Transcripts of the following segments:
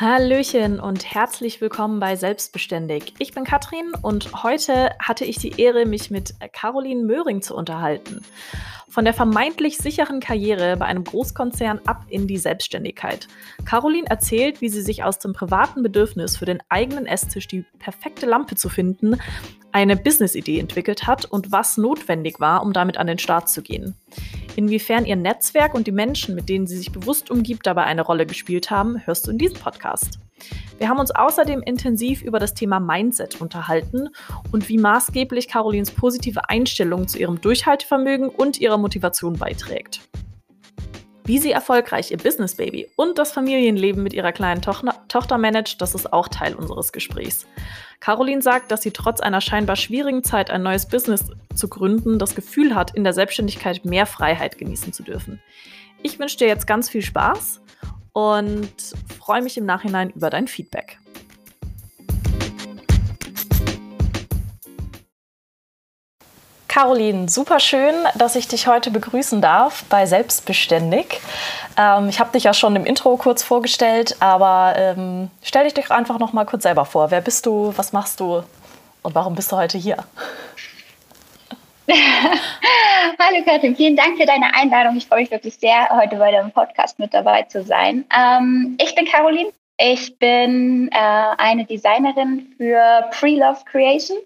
Hallöchen und herzlich willkommen bei Selbstbeständig. Ich bin Katrin und heute hatte ich die Ehre, mich mit Caroline Möhring zu unterhalten. Von der vermeintlich sicheren Karriere bei einem Großkonzern ab in die Selbstständigkeit. Caroline erzählt, wie sie sich aus dem privaten Bedürfnis für den eigenen Esstisch die perfekte Lampe zu finden, eine Business-Idee entwickelt hat und was notwendig war, um damit an den Start zu gehen. Inwiefern ihr Netzwerk und die Menschen, mit denen sie sich bewusst umgibt, dabei eine Rolle gespielt haben, hörst du in diesem Podcast. Wir haben uns außerdem intensiv über das Thema Mindset unterhalten und wie maßgeblich Carolins positive Einstellung zu ihrem Durchhaltevermögen und ihrer Motivation beiträgt. Wie sie erfolgreich ihr Business Baby und das Familienleben mit ihrer kleinen Tochter, Tochter managt, das ist auch Teil unseres Gesprächs. Caroline sagt, dass sie trotz einer scheinbar schwierigen Zeit ein neues Business zu gründen das Gefühl hat, in der Selbstständigkeit mehr Freiheit genießen zu dürfen. Ich wünsche dir jetzt ganz viel Spaß und freue mich im Nachhinein über dein Feedback. Caroline, super schön, dass ich dich heute begrüßen darf bei Selbstbeständig. Ähm, ich habe dich ja schon im Intro kurz vorgestellt, aber ähm, stell dich doch einfach noch mal kurz selber vor. Wer bist du, was machst du und warum bist du heute hier? Hallo Katrin, vielen Dank für deine Einladung. Ich freue mich wirklich sehr, heute bei deinem Podcast mit dabei zu sein. Ähm, ich bin Caroline. Ich bin äh, eine Designerin für Pre-Love Creations.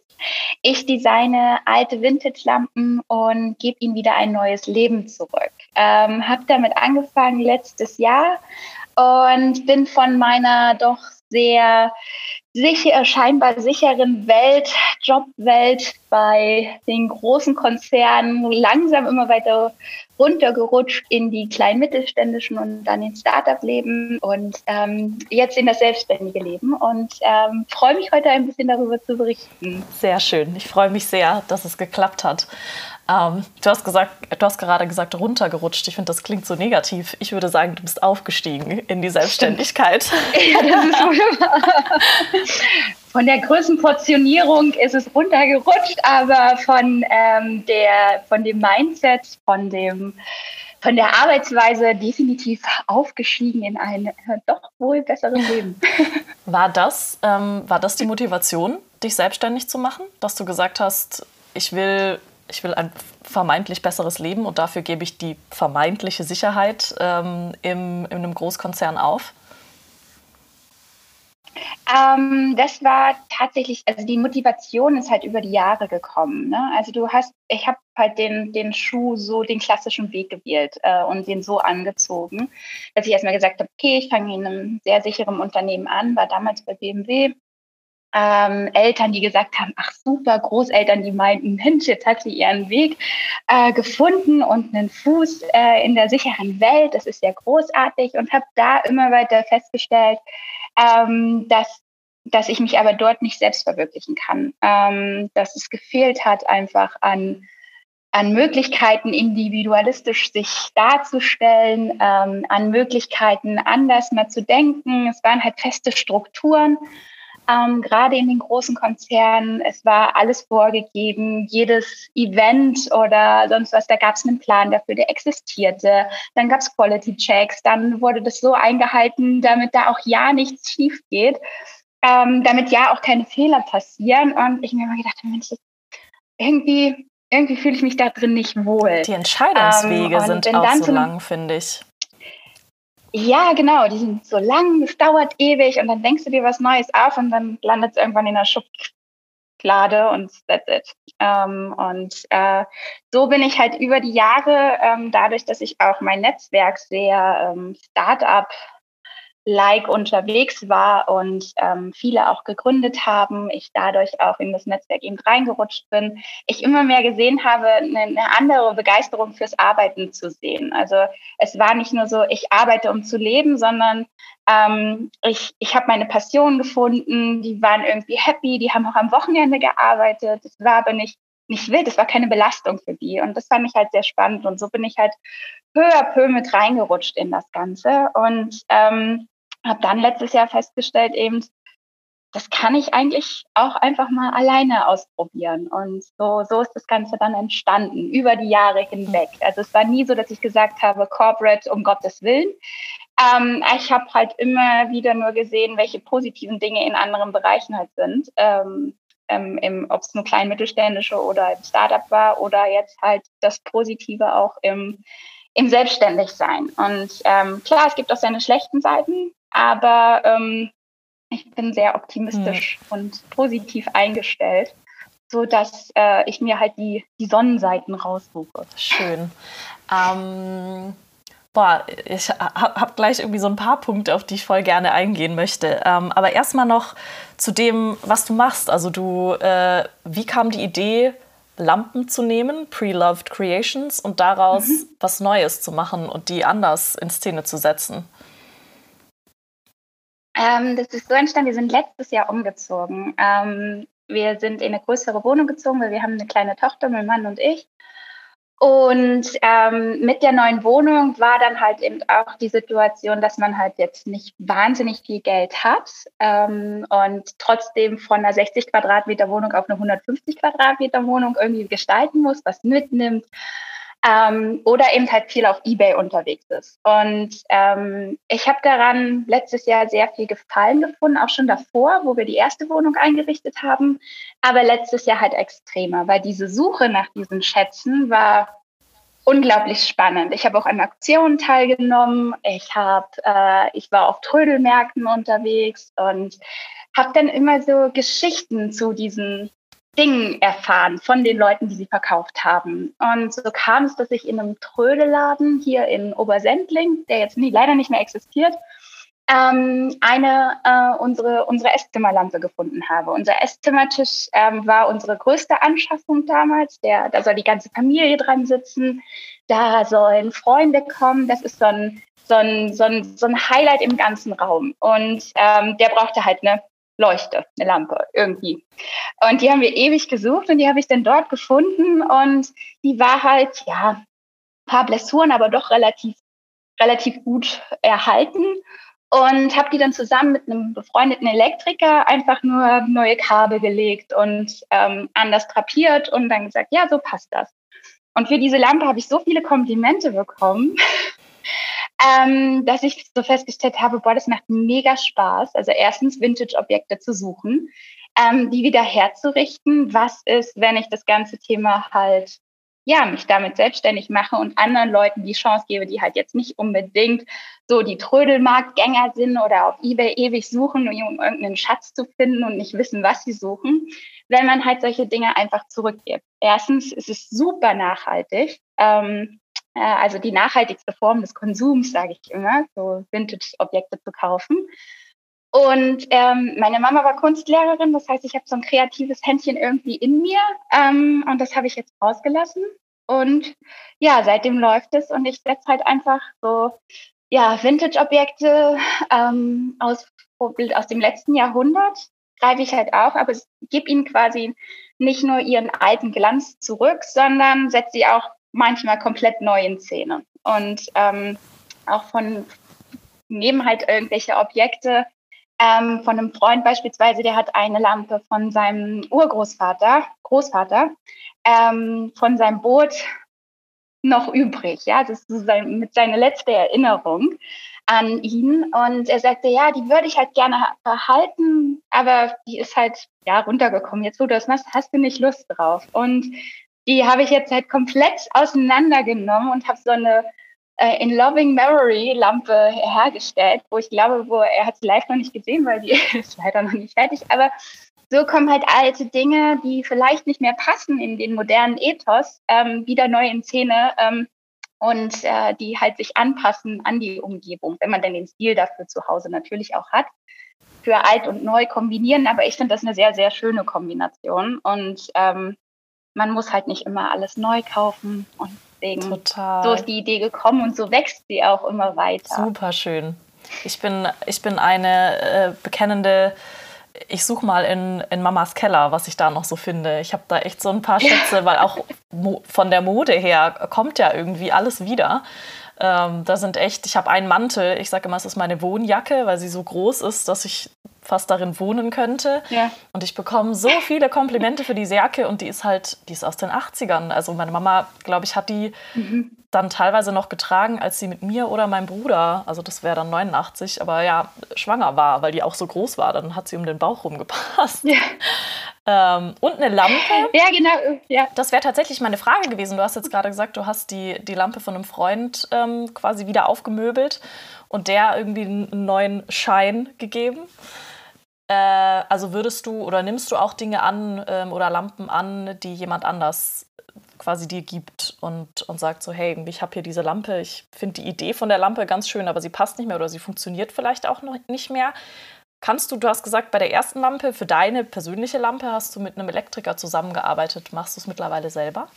Ich designe alte Vintage-Lampen und gebe ihnen wieder ein neues Leben zurück. Ähm, habe damit angefangen letztes Jahr und bin von meiner doch sehr sicher, scheinbar sicheren Welt, Jobwelt bei den großen Konzernen langsam immer weiter runtergerutscht in die kleinen mittelständischen und dann ins Startup-Leben und ähm, jetzt in das selbstständige Leben und ähm, freue mich heute ein bisschen darüber zu berichten. Sehr schön. Ich freue mich sehr, dass es geklappt hat. Ähm, du, hast gesagt, du hast gerade gesagt, runtergerutscht. Ich finde, das klingt so negativ. Ich würde sagen, du bist aufgestiegen in die Selbstständigkeit. ja, das ist wunderbar. Von der Größenportionierung ist es runtergerutscht, aber von, ähm, der, von dem Mindset, von, dem, von der Arbeitsweise definitiv aufgestiegen in ein äh, doch wohl besseres Leben. War das, ähm, war das die Motivation, dich selbstständig zu machen? Dass du gesagt hast, ich will ich will ein vermeintlich besseres Leben und dafür gebe ich die vermeintliche Sicherheit ähm, im, in einem Großkonzern auf? Ähm, das war tatsächlich, also die Motivation ist halt über die Jahre gekommen. Ne? Also du hast, ich habe halt den, den Schuh so den klassischen Weg gewählt äh, und den so angezogen, dass ich erstmal gesagt habe, okay, ich fange in einem sehr sicheren Unternehmen an, war damals bei BMW ähm, Eltern, die gesagt haben, ach super, Großeltern, die meinten, Mensch, jetzt hat sie ihren Weg äh, gefunden und einen Fuß äh, in der sicheren Welt, das ist ja großartig und habe da immer weiter festgestellt, ähm, dass dass ich mich aber dort nicht selbst verwirklichen kann, ähm, dass es gefehlt hat einfach an an Möglichkeiten, individualistisch sich darzustellen, ähm, an Möglichkeiten, anders mal zu denken. Es waren halt feste Strukturen ähm, gerade in den großen Konzernen, es war alles vorgegeben, jedes Event oder sonst was, da gab es einen Plan dafür, der existierte. Dann gab es Quality Checks, dann wurde das so eingehalten, damit da auch ja nichts schief geht, ähm, damit ja auch keine Fehler passieren. Und ich mir immer gedacht, Mensch, irgendwie, irgendwie fühle ich mich da drin nicht wohl. Die Entscheidungswege ähm, sind auch so lang, finde ich. Ja, genau, die sind so lang, es dauert ewig und dann denkst du dir was Neues auf und dann landet es irgendwann in der Schublade und that's it. Ähm, und äh, so bin ich halt über die Jahre, ähm, dadurch, dass ich auch mein Netzwerk sehr ähm, Startup like unterwegs war und ähm, viele auch gegründet haben, ich dadurch auch in das Netzwerk eben reingerutscht bin, ich immer mehr gesehen habe, eine, eine andere Begeisterung fürs Arbeiten zu sehen. Also es war nicht nur so, ich arbeite, um zu leben, sondern ähm, ich, ich habe meine Passion gefunden, die waren irgendwie happy, die haben auch am Wochenende gearbeitet. Es war aber nicht, nicht wild, es war keine Belastung für die. Und das fand ich halt sehr spannend. Und so bin ich halt peu à peu mit reingerutscht in das Ganze. Und ähm, habe dann letztes Jahr festgestellt, eben, das kann ich eigentlich auch einfach mal alleine ausprobieren. Und so, so ist das Ganze dann entstanden, über die Jahre hinweg. Also es war nie so, dass ich gesagt habe, Corporate, um Gottes Willen. Ähm, ich habe halt immer wieder nur gesehen, welche positiven Dinge in anderen Bereichen halt sind. Ähm, ähm, ob es nur klein mittelständische oder im Startup war oder jetzt halt das Positive auch im, im Selbstständigsein. Und ähm, klar, es gibt auch seine schlechten Seiten, aber ähm, ich bin sehr optimistisch hm. und positiv eingestellt, so dass äh, ich mir halt die, die Sonnenseiten raussuche. Schön. Ähm, boah, ich habe hab gleich irgendwie so ein paar Punkte, auf die ich voll gerne eingehen möchte. Ähm, aber erstmal noch zu dem, was du machst. Also du, äh, wie kam die Idee, Lampen zu nehmen, Pre-Loved Creations, und daraus mhm. was Neues zu machen und die anders in Szene zu setzen? Ähm, das ist so entstanden, wir sind letztes Jahr umgezogen. Ähm, wir sind in eine größere Wohnung gezogen, weil wir haben eine kleine Tochter, mein Mann und ich. Und ähm, mit der neuen Wohnung war dann halt eben auch die Situation, dass man halt jetzt nicht wahnsinnig viel Geld hat ähm, und trotzdem von einer 60 Quadratmeter Wohnung auf eine 150 Quadratmeter Wohnung irgendwie gestalten muss, was mitnimmt ähm, oder eben halt viel auf eBay unterwegs ist. Und ähm, ich habe daran letztes Jahr sehr viel Gefallen gefunden, auch schon davor, wo wir die erste Wohnung eingerichtet haben, aber letztes Jahr halt extremer, weil diese Suche nach diesen Schätzen war unglaublich spannend. Ich habe auch an Aktionen teilgenommen. Ich habe, äh, ich war auf Trödelmärkten unterwegs und habe dann immer so Geschichten zu diesen Dingen erfahren von den Leuten, die sie verkauft haben. Und so kam es, dass ich in einem Trödelladen hier in Obersendling, der jetzt nie, leider nicht mehr existiert, ähm, eine äh, unsere unsere Esszimmerlampe gefunden habe. Unser Esszimmertisch ähm, war unsere größte Anschaffung damals. Der, da soll die ganze Familie dran sitzen, da sollen Freunde kommen. Das ist so ein so ein, so ein, so ein Highlight im ganzen Raum. Und ähm, der brauchte halt eine Leuchte, eine Lampe irgendwie. Und die haben wir ewig gesucht und die habe ich dann dort gefunden und die war halt, ja, ein paar Blessuren, aber doch relativ, relativ gut erhalten und habe die dann zusammen mit einem befreundeten Elektriker einfach nur neue Kabel gelegt und ähm, anders drapiert und dann gesagt, ja, so passt das. Und für diese Lampe habe ich so viele Komplimente bekommen ähm, dass ich so festgestellt habe, boah, das macht mega Spaß. Also erstens Vintage-Objekte zu suchen, ähm, die wieder herzurichten. Was ist, wenn ich das ganze Thema halt ja, mich damit selbstständig mache und anderen Leuten die Chance gebe, die halt jetzt nicht unbedingt so die Trödelmarktgänger sind oder auf Ebay ewig suchen, um irgendeinen Schatz zu finden und nicht wissen, was sie suchen, wenn man halt solche Dinge einfach zurückgibt. Erstens ist es super nachhaltig. Ähm, äh, also die nachhaltigste Form des Konsums, sage ich immer, so Vintage-Objekte zu kaufen. Und ähm, meine Mama war Kunstlehrerin, das heißt, ich habe so ein kreatives Händchen irgendwie in mir ähm, und das habe ich jetzt rausgelassen. Und ja, seitdem läuft es und ich setze halt einfach so ja, Vintage-Objekte ähm, aus, aus dem letzten Jahrhundert, greife ich halt auf, aber es gibt ihnen quasi nicht nur ihren alten Glanz zurück, sondern setze sie auch manchmal komplett neu in Szene. Und ähm, auch von neben halt irgendwelche Objekte ähm, von einem Freund beispielsweise, der hat eine Lampe von seinem Urgroßvater, Großvater, ähm, von seinem Boot noch übrig. Ja, das ist so sein, mit seiner letzte Erinnerung an ihn. Und er sagte, ja, die würde ich halt gerne behalten, aber die ist halt ja runtergekommen. Jetzt, wo du das machst, hast du nicht Lust drauf. Und die habe ich jetzt halt komplett auseinandergenommen und habe so eine äh, in Loving Memory Lampe hergestellt, wo ich glaube, wo er hat sie live noch nicht gesehen, weil die ist leider noch nicht fertig, aber so kommen halt alte Dinge, die vielleicht nicht mehr passen in den modernen Ethos, ähm, wieder neu in Szene ähm, und äh, die halt sich anpassen an die Umgebung, wenn man denn den Stil dafür zu Hause natürlich auch hat. Für alt und neu kombinieren, aber ich finde das eine sehr, sehr schöne Kombination und ähm, man muss halt nicht immer alles neu kaufen und deswegen Total. so ist die Idee gekommen und so wächst sie auch immer weiter. Super schön. Ich bin, ich bin eine äh, bekennende ich suche mal in, in Mamas Keller, was ich da noch so finde. Ich habe da echt so ein paar Schätze, weil auch von der Mode her kommt ja irgendwie alles wieder. Ähm, da sind echt, ich habe einen Mantel, ich sage immer, es ist meine Wohnjacke, weil sie so groß ist, dass ich fast darin wohnen könnte. Ja. Und ich bekomme so viele Komplimente für diese Jacke und die ist halt, die ist aus den 80ern. Also meine Mama, glaube ich, hat die mhm. dann teilweise noch getragen, als sie mit mir oder meinem Bruder, also das wäre dann 89, aber ja, schwanger war, weil die auch so groß war. Dann hat sie um den Bauch rumgepasst. Ja. Ähm, und eine Lampe. Ja, genau. Ja. Das wäre tatsächlich meine Frage gewesen. Du hast jetzt gerade gesagt, du hast die, die Lampe von einem Freund ähm, quasi wieder aufgemöbelt und der irgendwie einen neuen Schein gegeben. Äh, also würdest du oder nimmst du auch Dinge an ähm, oder Lampen an, die jemand anders quasi dir gibt und, und sagt so, hey, ich habe hier diese Lampe, ich finde die Idee von der Lampe ganz schön, aber sie passt nicht mehr oder sie funktioniert vielleicht auch noch nicht mehr. Kannst du, du hast gesagt, bei der ersten Lampe, für deine persönliche Lampe hast du mit einem Elektriker zusammengearbeitet. Machst du es mittlerweile selber?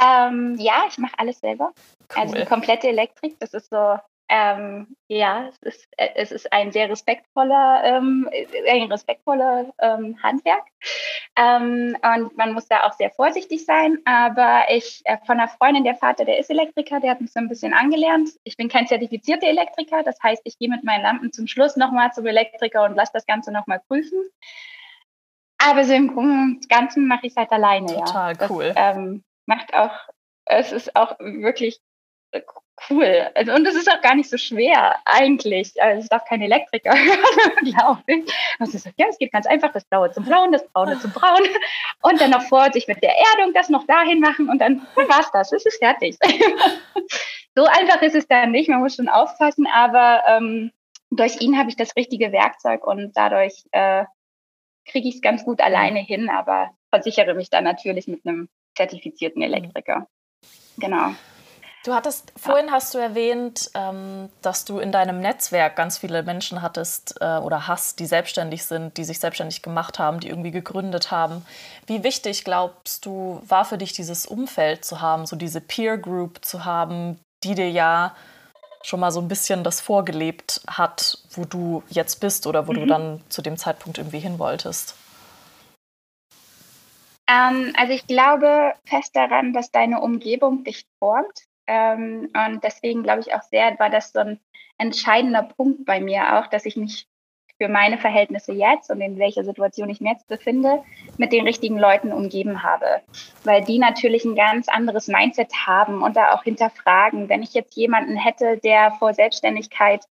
Ähm, ja, ich mache alles selber. Cool. Also die komplette Elektrik, das ist so ähm, ja, es ist, äh, es ist ein sehr respektvoller, ähm, ein respektvoller ähm, Handwerk. Ähm, und man muss da auch sehr vorsichtig sein. Aber ich äh, von einer Freundin, der Vater, der ist Elektriker, der hat mich so ein bisschen angelernt. Ich bin kein zertifizierter Elektriker, das heißt, ich gehe mit meinen Lampen zum Schluss nochmal zum Elektriker und lasse das Ganze nochmal prüfen. Aber so im Ganzen mache ich es halt alleine. Total ja. cool. Das, ähm, macht auch, es ist auch wirklich cool. Also, und es ist auch gar nicht so schwer, eigentlich. Also, es darf kein Elektriker glaube ich. Also, sagt, ja, es geht ganz einfach, das Blaue zum Blauen, das Braune zum Braun. Und dann noch vor sich mit der Erdung das noch dahin machen und dann war's das. Es ist fertig. so einfach ist es dann nicht. Man muss schon aufpassen, aber ähm, durch ihn habe ich das richtige Werkzeug und dadurch äh, kriege ich es ganz gut alleine hin, aber versichere mich dann natürlich mit einem zertifizierten Elektriker. Genau. Du hattest, vorhin hast du erwähnt, ähm, dass du in deinem Netzwerk ganz viele Menschen hattest äh, oder hast, die selbstständig sind, die sich selbstständig gemacht haben, die irgendwie gegründet haben. Wie wichtig, glaubst du, war für dich dieses Umfeld zu haben, so diese Peer Group zu haben, die dir ja schon mal so ein bisschen das vorgelebt hat, wo du jetzt bist oder wo mhm. du dann zu dem Zeitpunkt irgendwie hin wolltest? Ähm, also ich glaube fest daran, dass deine Umgebung dich formt. Ähm, und deswegen glaube ich auch sehr, war das so ein entscheidender Punkt bei mir auch, dass ich mich für meine Verhältnisse jetzt und in welcher Situation ich mich jetzt befinde, mit den richtigen Leuten umgeben habe. Weil die natürlich ein ganz anderes Mindset haben und da auch hinterfragen. Wenn ich jetzt jemanden hätte, der vor Selbstständigkeit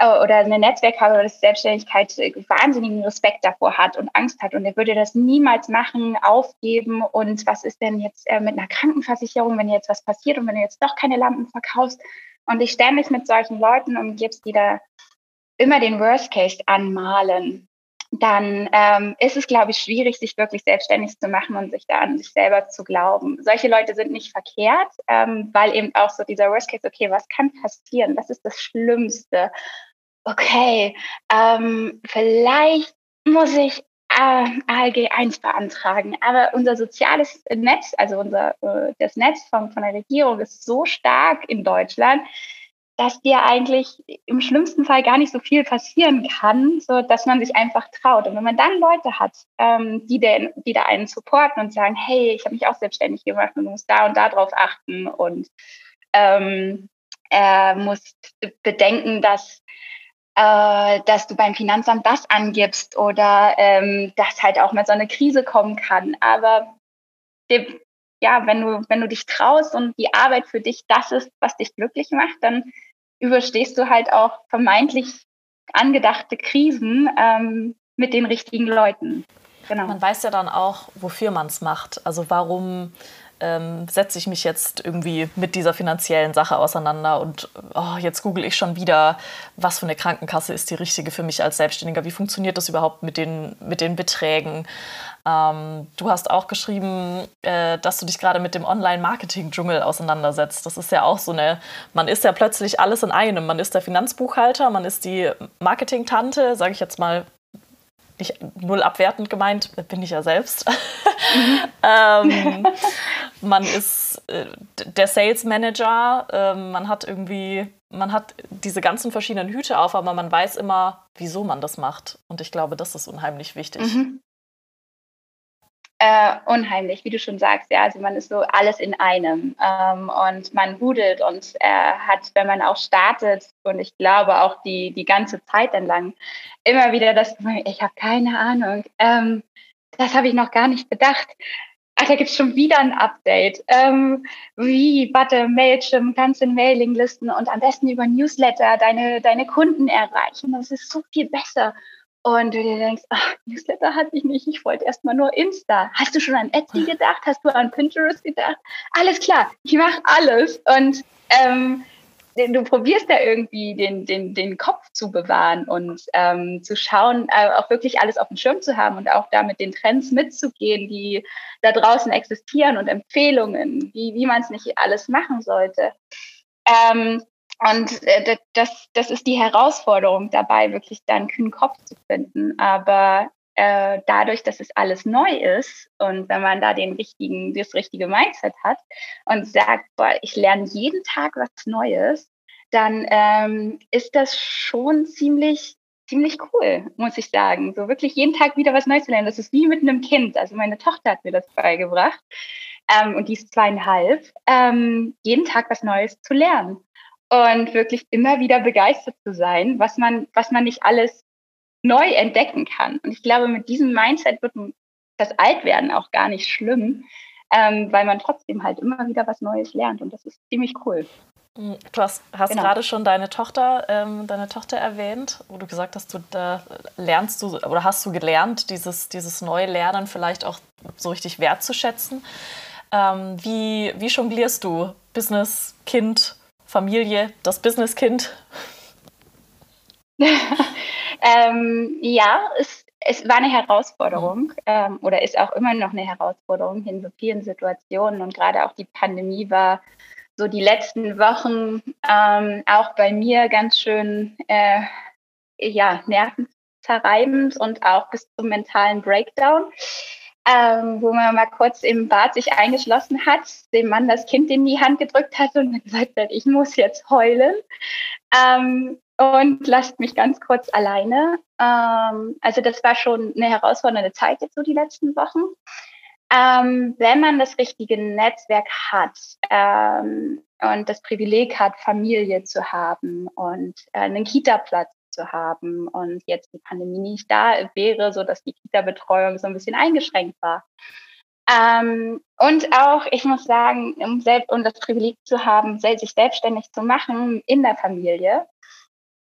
oder eine Netzwerk habe oder Selbstständigkeit äh, wahnsinnigen Respekt davor hat und Angst hat und er würde das niemals machen, aufgeben und was ist denn jetzt äh, mit einer Krankenversicherung, wenn jetzt was passiert und wenn du jetzt doch keine Lampen verkaufst und ich ständig mit solchen Leuten umgibst, die da immer den Worst Case anmalen, dann ähm, ist es, glaube ich, schwierig, sich wirklich selbstständig zu machen und sich da an sich selber zu glauben. Solche Leute sind nicht verkehrt, ähm, weil eben auch so dieser Worst Case, okay, was kann passieren? Was ist das Schlimmste? Okay, ähm, vielleicht muss ich äh, ALG 1 beantragen. Aber unser soziales Netz, also unser, äh, das Netz von, von der Regierung ist so stark in Deutschland, dass dir eigentlich im schlimmsten Fall gar nicht so viel passieren kann, so dass man sich einfach traut. Und wenn man dann Leute hat, ähm, die, den, die da einen supporten und sagen, hey, ich habe mich auch selbstständig gemacht und du musst da und da drauf achten und ähm, er muss bedenken, dass äh, dass du beim Finanzamt das angibst oder ähm, dass halt auch mal so eine Krise kommen kann. Aber ja, wenn du, wenn du dich traust und die Arbeit für dich das ist, was dich glücklich macht, dann überstehst du halt auch vermeintlich angedachte Krisen ähm, mit den richtigen Leuten. Genau. Man weiß ja dann auch, wofür man es macht. Also warum ähm, setze ich mich jetzt irgendwie mit dieser finanziellen Sache auseinander und oh, jetzt google ich schon wieder, was für eine Krankenkasse ist die richtige für mich als Selbstständiger, wie funktioniert das überhaupt mit den, mit den Beträgen. Ähm, du hast auch geschrieben, äh, dass du dich gerade mit dem Online-Marketing-Dschungel auseinandersetzt. Das ist ja auch so eine, man ist ja plötzlich alles in einem. Man ist der Finanzbuchhalter, man ist die Marketing-Tante, sage ich jetzt mal nicht null abwertend gemeint, bin ich ja selbst. Mhm. ähm, man ist äh, der Sales Manager, äh, man hat irgendwie, man hat diese ganzen verschiedenen Hüte auf, aber man weiß immer, wieso man das macht. Und ich glaube, das ist unheimlich wichtig. Mhm. Äh, unheimlich, wie du schon sagst, ja. Also man ist so alles in einem ähm, und man rudelt und äh, hat, wenn man auch startet und ich glaube auch die, die ganze Zeit entlang immer wieder das, ich habe keine Ahnung, ähm, das habe ich noch gar nicht bedacht. Ach, da gibt es schon wieder ein Update. Ähm, wie, warte, Mailchimp, ganze Mailinglisten und am besten über Newsletter deine, deine Kunden erreichen. Das ist so viel besser. Und du dir denkst, ach, Newsletter hatte ich nicht, ich wollte erstmal nur Insta. Hast du schon an Etsy gedacht? Hast du an Pinterest gedacht? Alles klar, ich mache alles. Und ähm, du probierst da irgendwie den, den, den Kopf zu bewahren und ähm, zu schauen, äh, auch wirklich alles auf dem Schirm zu haben und auch da mit den Trends mitzugehen, die da draußen existieren und Empfehlungen, wie, wie man es nicht alles machen sollte. Ähm, und äh, das, das ist die Herausforderung dabei, wirklich da einen kühnen Kopf zu finden. Aber äh, dadurch, dass es alles neu ist und wenn man da den richtigen, das richtige Mindset hat und sagt, boah, ich lerne jeden Tag was Neues, dann ähm, ist das schon ziemlich ziemlich cool, muss ich sagen. So wirklich jeden Tag wieder was Neues zu lernen. Das ist wie mit einem Kind. Also meine Tochter hat mir das beigebracht ähm, und die ist zweieinhalb, ähm, jeden Tag was Neues zu lernen und wirklich immer wieder begeistert zu sein, was man, was man nicht alles neu entdecken kann. Und ich glaube, mit diesem Mindset wird das Altwerden auch gar nicht schlimm, ähm, weil man trotzdem halt immer wieder was Neues lernt und das ist ziemlich cool. Mm, du hast, hast genau. gerade schon deine Tochter, ähm, deine Tochter erwähnt, wo du gesagt hast, du da lernst du oder hast du gelernt, dieses, dieses neue Lernen vielleicht auch so richtig wertzuschätzen. Ähm, wie, wie jonglierst du Business, Kind, Familie, das Business-Kind? ähm, ja, es, es war eine Herausforderung ähm, oder ist auch immer noch eine Herausforderung in so vielen Situationen. Und gerade auch die Pandemie war so die letzten Wochen ähm, auch bei mir ganz schön äh, ja, nervenzerreibend und auch bis zum mentalen Breakdown ähm, wo man mal kurz im Bad sich eingeschlossen hat, dem Mann das Kind in die Hand gedrückt hat und gesagt hat, ich muss jetzt heulen ähm, und lasst mich ganz kurz alleine. Ähm, also das war schon eine herausfordernde Zeit jetzt so die letzten Wochen. Ähm, wenn man das richtige Netzwerk hat ähm, und das Privileg hat, Familie zu haben und äh, einen Kita-Platz zu haben und jetzt die Pandemie nicht da wäre, so dass die Kita-Betreuung so ein bisschen eingeschränkt war. Ähm, und auch, ich muss sagen, um, selbst, um das Privileg zu haben, sich selbstständig zu machen in der Familie,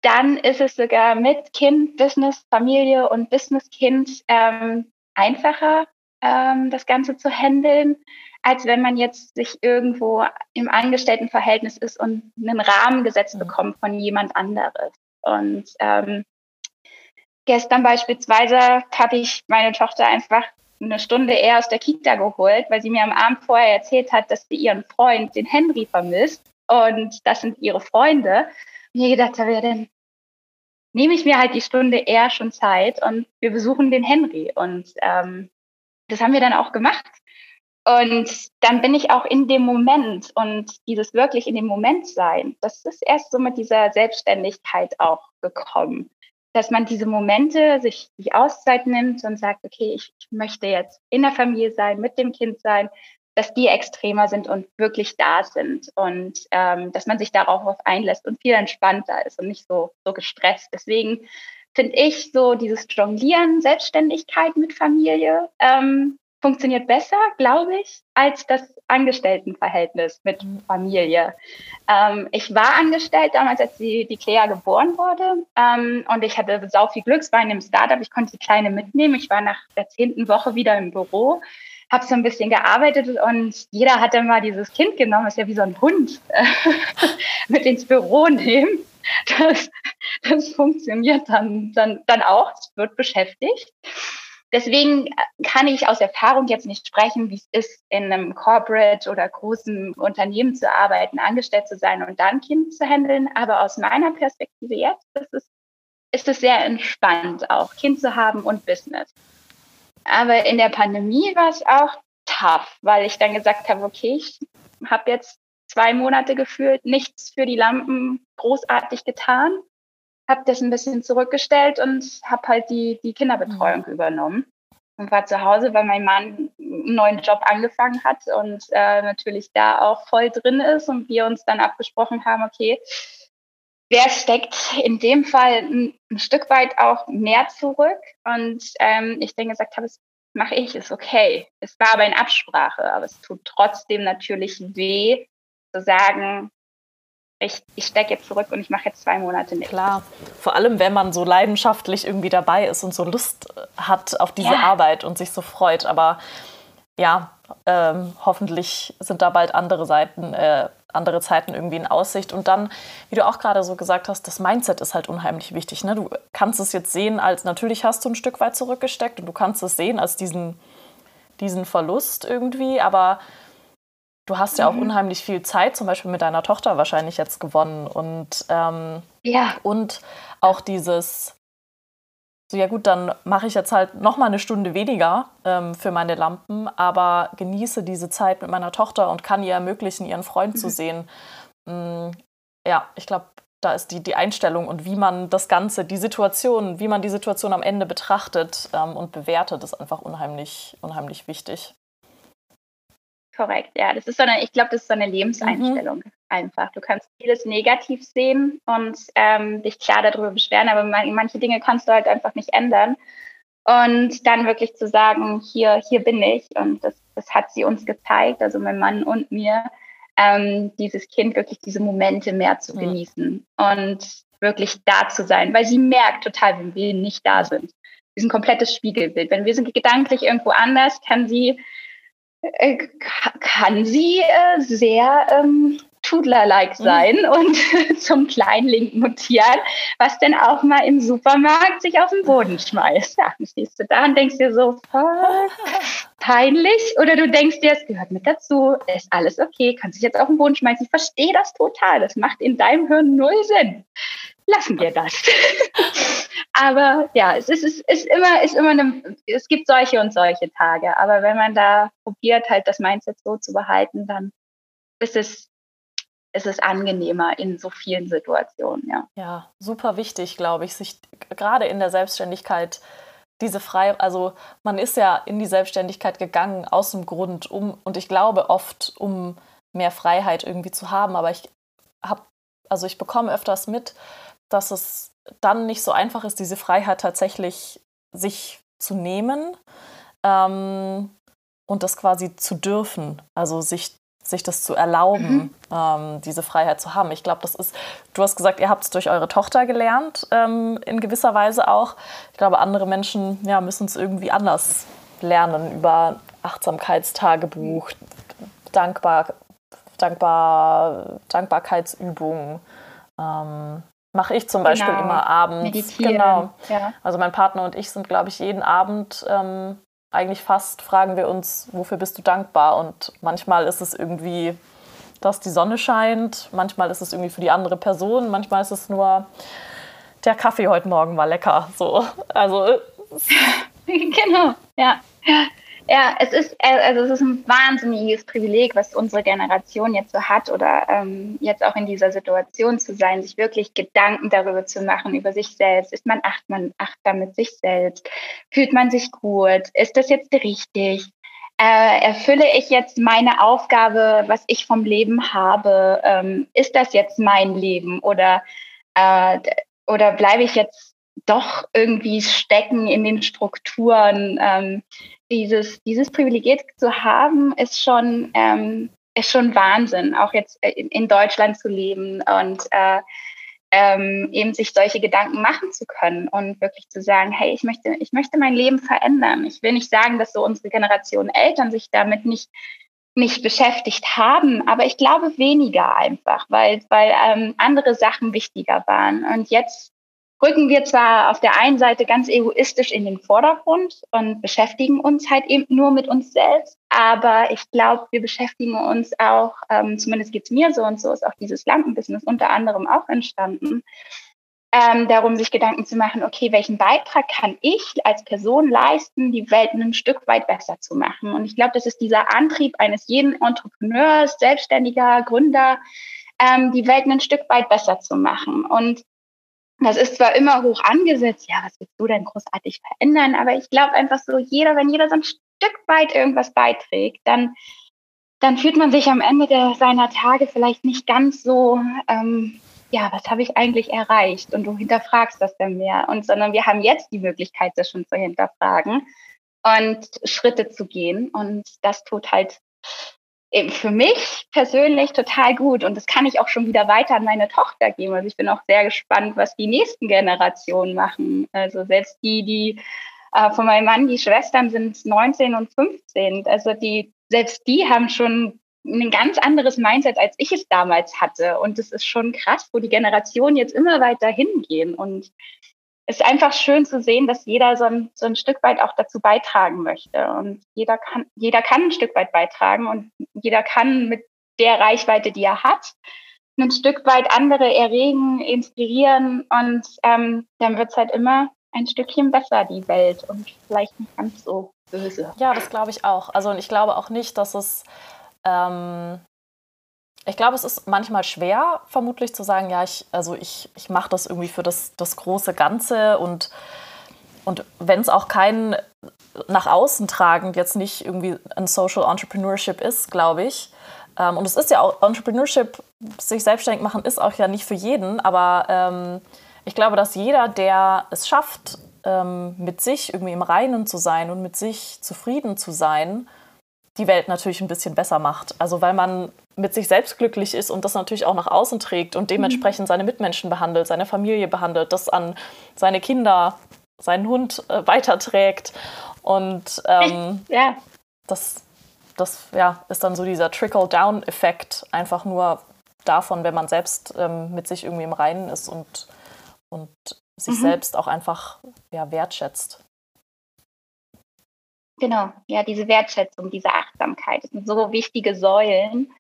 dann ist es sogar mit Kind, Business, Familie und Business-Kind ähm, einfacher, ähm, das Ganze zu handeln, als wenn man jetzt sich irgendwo im Angestelltenverhältnis ist und einen Rahmen gesetzt mhm. bekommt von jemand anderes. Und ähm, gestern beispielsweise habe ich meine Tochter einfach eine Stunde eher aus der Kita geholt, weil sie mir am Abend vorher erzählt hat, dass sie ihren Freund, den Henry, vermisst. Und das sind ihre Freunde. Und ich gedacht habe, ja, dann nehme ich mir halt die Stunde eher schon Zeit und wir besuchen den Henry. Und ähm, das haben wir dann auch gemacht. Und dann bin ich auch in dem Moment und dieses wirklich in dem Moment sein, das ist erst so mit dieser Selbstständigkeit auch gekommen. Dass man diese Momente sich die Auszeit nimmt und sagt, okay, ich, möchte jetzt in der Familie sein, mit dem Kind sein, dass die extremer sind und wirklich da sind und ähm, dass man sich darauf einlässt und viel entspannter ist und nicht so, so gestresst. Deswegen finde ich so dieses Jonglieren, Selbstständigkeit mit Familie, ähm, funktioniert besser, glaube ich, als das Angestelltenverhältnis mit mhm. Familie. Ähm, ich war angestellt damals, als die, die Clea geboren wurde ähm, und ich hatte sau viel Glück, es war in einem Startup, ich konnte die Kleine mitnehmen. Ich war nach der zehnten Woche wieder im Büro, habe so ein bisschen gearbeitet und jeder hatte mal dieses Kind genommen, ist ja wie so ein Hund, mit ins Büro nehmen. Das, das funktioniert dann, dann, dann auch, es wird beschäftigt. Deswegen äh, kann ich aus Erfahrung jetzt nicht sprechen, wie es ist, in einem Corporate oder großen Unternehmen zu arbeiten, angestellt zu sein und dann Kind zu handeln. Aber aus meiner Perspektive jetzt ist es, ist es sehr entspannt, auch Kind zu haben und Business. Aber in der Pandemie war es auch tough, weil ich dann gesagt habe, okay, ich habe jetzt zwei Monate gefühlt nichts für die Lampen großartig getan habe das ein bisschen zurückgestellt und habe halt die, die Kinderbetreuung mhm. übernommen. und war zu Hause, weil mein Mann einen neuen Job angefangen hat und äh, natürlich da auch voll drin ist und wir uns dann abgesprochen haben, okay, wer steckt in dem Fall ein, ein Stück weit auch mehr zurück und ähm, ich dann gesagt habe, es mache ich, ist okay. Es war aber in Absprache, aber es tut trotzdem natürlich weh, zu sagen, ich, ich stecke jetzt zurück und ich mache jetzt zwei Monate nichts. Klar, vor allem wenn man so leidenschaftlich irgendwie dabei ist und so Lust hat auf diese ja. Arbeit und sich so freut. Aber ja, ähm, hoffentlich sind da bald andere Seiten, äh, andere Zeiten irgendwie in Aussicht. Und dann, wie du auch gerade so gesagt hast, das Mindset ist halt unheimlich wichtig. Ne? Du kannst es jetzt sehen als, natürlich hast du ein Stück weit zurückgesteckt und du kannst es sehen als diesen, diesen Verlust irgendwie, aber Du hast ja auch mhm. unheimlich viel Zeit, zum Beispiel mit deiner Tochter wahrscheinlich jetzt gewonnen. Und, ähm, ja. und auch dieses, so ja gut, dann mache ich jetzt halt noch mal eine Stunde weniger ähm, für meine Lampen, aber genieße diese Zeit mit meiner Tochter und kann ihr ermöglichen, ihren Freund mhm. zu sehen. Ähm, ja, ich glaube, da ist die, die Einstellung und wie man das Ganze, die Situation, wie man die Situation am Ende betrachtet ähm, und bewertet, ist einfach unheimlich, unheimlich wichtig. Korrekt, ja. Das ist so eine, ich glaube, das ist so eine Lebenseinstellung mhm. einfach. Du kannst vieles negativ sehen und ähm, dich klar darüber beschweren, aber manche Dinge kannst du halt einfach nicht ändern. Und dann wirklich zu sagen, hier, hier bin ich. Und das, das hat sie uns gezeigt, also mein Mann und mir, ähm, dieses Kind wirklich diese Momente mehr zu mhm. genießen und wirklich da zu sein, weil sie merkt total, wenn wir nicht da sind. Wir sind ein komplettes Spiegelbild. Wenn wir sind gedanklich irgendwo anders, kann sie äh, kann sie äh, sehr ähm, Tudler-like mhm. sein mhm. und zum Kleinling mutieren, was denn auch mal im Supermarkt sich auf den Boden schmeißt. Ja, dann stehst du da und denkst dir so, peinlich. Oder du denkst dir, es gehört mit dazu, ist alles okay, kannst dich jetzt auf den Boden schmeißen. Ich verstehe das total. Das macht in deinem Hirn null Sinn. Lassen wir das. Aber ja, es ist, es ist immer, ist immer eine, es gibt solche und solche Tage. Aber wenn man da probiert, halt das Mindset so zu behalten, dann ist es, ist es angenehmer in so vielen Situationen, ja. Ja, super wichtig, glaube ich, sich gerade in der Selbstständigkeit diese frei, also man ist ja in die Selbstständigkeit gegangen aus dem Grund, um, und ich glaube oft, um mehr Freiheit irgendwie zu haben, aber ich habe, also ich bekomme öfters mit, dass es dann nicht so einfach ist, diese Freiheit tatsächlich sich zu nehmen ähm, und das quasi zu dürfen, also sich, sich das zu erlauben, mhm. ähm, diese Freiheit zu haben. Ich glaube, das ist, du hast gesagt, ihr habt es durch eure Tochter gelernt, ähm, in gewisser Weise auch. Ich glaube, andere Menschen ja, müssen es irgendwie anders lernen über Achtsamkeitstagebuch, Dankbar, Dankbar, Dankbarkeitsübungen. Ähm, mache ich zum Beispiel genau. immer abends. Meditieren. Genau. Ja. Also mein Partner und ich sind, glaube ich, jeden Abend ähm, eigentlich fast fragen wir uns, wofür bist du dankbar? Und manchmal ist es irgendwie, dass die Sonne scheint, manchmal ist es irgendwie für die andere Person, manchmal ist es nur, der Kaffee heute Morgen war lecker. So. Also genau, ja. Ja, es ist, äh, also es ist ein wahnsinniges Privileg, was unsere Generation jetzt so hat oder ähm, jetzt auch in dieser Situation zu sein, sich wirklich Gedanken darüber zu machen, über sich selbst. Ist man acht, man achtsam mit sich selbst? Fühlt man sich gut? Ist das jetzt richtig? Äh, erfülle ich jetzt meine Aufgabe, was ich vom Leben habe? Ähm, ist das jetzt mein Leben oder, äh, oder bleibe ich jetzt doch irgendwie stecken in den Strukturen? Ähm, dieses, dieses Privileg zu haben, ist schon, ähm, ist schon Wahnsinn, auch jetzt in, in Deutschland zu leben und äh, ähm, eben sich solche Gedanken machen zu können und wirklich zu sagen, hey, ich möchte, ich möchte mein Leben verändern. Ich will nicht sagen, dass so unsere Generation Eltern sich damit nicht nicht beschäftigt haben, aber ich glaube weniger einfach, weil, weil ähm, andere Sachen wichtiger waren. Und jetzt rücken wir zwar auf der einen Seite ganz egoistisch in den Vordergrund und beschäftigen uns halt eben nur mit uns selbst, aber ich glaube, wir beschäftigen uns auch, ähm, zumindest geht's mir so und so ist auch dieses Lampenbusiness unter anderem auch entstanden, ähm, darum sich Gedanken zu machen, okay, welchen Beitrag kann ich als Person leisten, die Welt ein Stück weit besser zu machen. Und ich glaube, das ist dieser Antrieb eines jeden Entrepreneurs, Selbstständiger, Gründer, ähm, die Welt ein Stück weit besser zu machen. Und das ist zwar immer hoch angesetzt, ja, was willst du denn großartig verändern? Aber ich glaube einfach so, jeder, wenn jeder so ein Stück weit irgendwas beiträgt, dann, dann fühlt man sich am Ende der, seiner Tage vielleicht nicht ganz so, ähm, ja, was habe ich eigentlich erreicht? Und du hinterfragst das dann mehr. Und sondern wir haben jetzt die Möglichkeit, das schon zu hinterfragen und Schritte zu gehen. Und das tut halt für mich persönlich total gut. Und das kann ich auch schon wieder weiter an meine Tochter geben. Also ich bin auch sehr gespannt, was die nächsten Generationen machen. Also selbst die, die äh, von meinem Mann, die Schwestern sind 19 und 15. Also die, selbst die haben schon ein ganz anderes Mindset, als ich es damals hatte. Und es ist schon krass, wo die Generationen jetzt immer weiter hingehen. Und ist einfach schön zu sehen, dass jeder so ein, so ein Stück weit auch dazu beitragen möchte. Und jeder kann, jeder kann ein Stück weit beitragen und jeder kann mit der Reichweite, die er hat, ein Stück weit andere erregen, inspirieren und ähm, dann wird es halt immer ein Stückchen besser, die Welt und vielleicht nicht ganz so böse. Ja, das glaube ich auch. Also und ich glaube auch nicht, dass es ähm, ich glaube, es ist manchmal schwer, vermutlich zu sagen, ja, ich, also ich, ich mache das irgendwie für das, das große Ganze und, und wenn es auch kein nach außen tragend jetzt nicht irgendwie ein Social Entrepreneurship ist, glaube ich. Ähm, und es ist ja auch, Entrepreneurship, sich selbstständig machen, ist auch ja nicht für jeden, aber ähm, ich glaube, dass jeder, der es schafft, ähm, mit sich irgendwie im Reinen zu sein und mit sich zufrieden zu sein, die Welt natürlich ein bisschen besser macht. Also weil man mit sich selbst glücklich ist und das natürlich auch nach außen trägt und dementsprechend seine Mitmenschen behandelt, seine Familie behandelt, das an seine Kinder, seinen Hund äh, weiterträgt. Und ähm, ja. das, das ja, ist dann so dieser Trickle-Down-Effekt, einfach nur davon, wenn man selbst ähm, mit sich irgendwie im Reinen ist und, und sich mhm. selbst auch einfach ja, wertschätzt. Genau, ja, diese Wertschätzung, diese Achtsamkeit, das sind so wichtige Säulen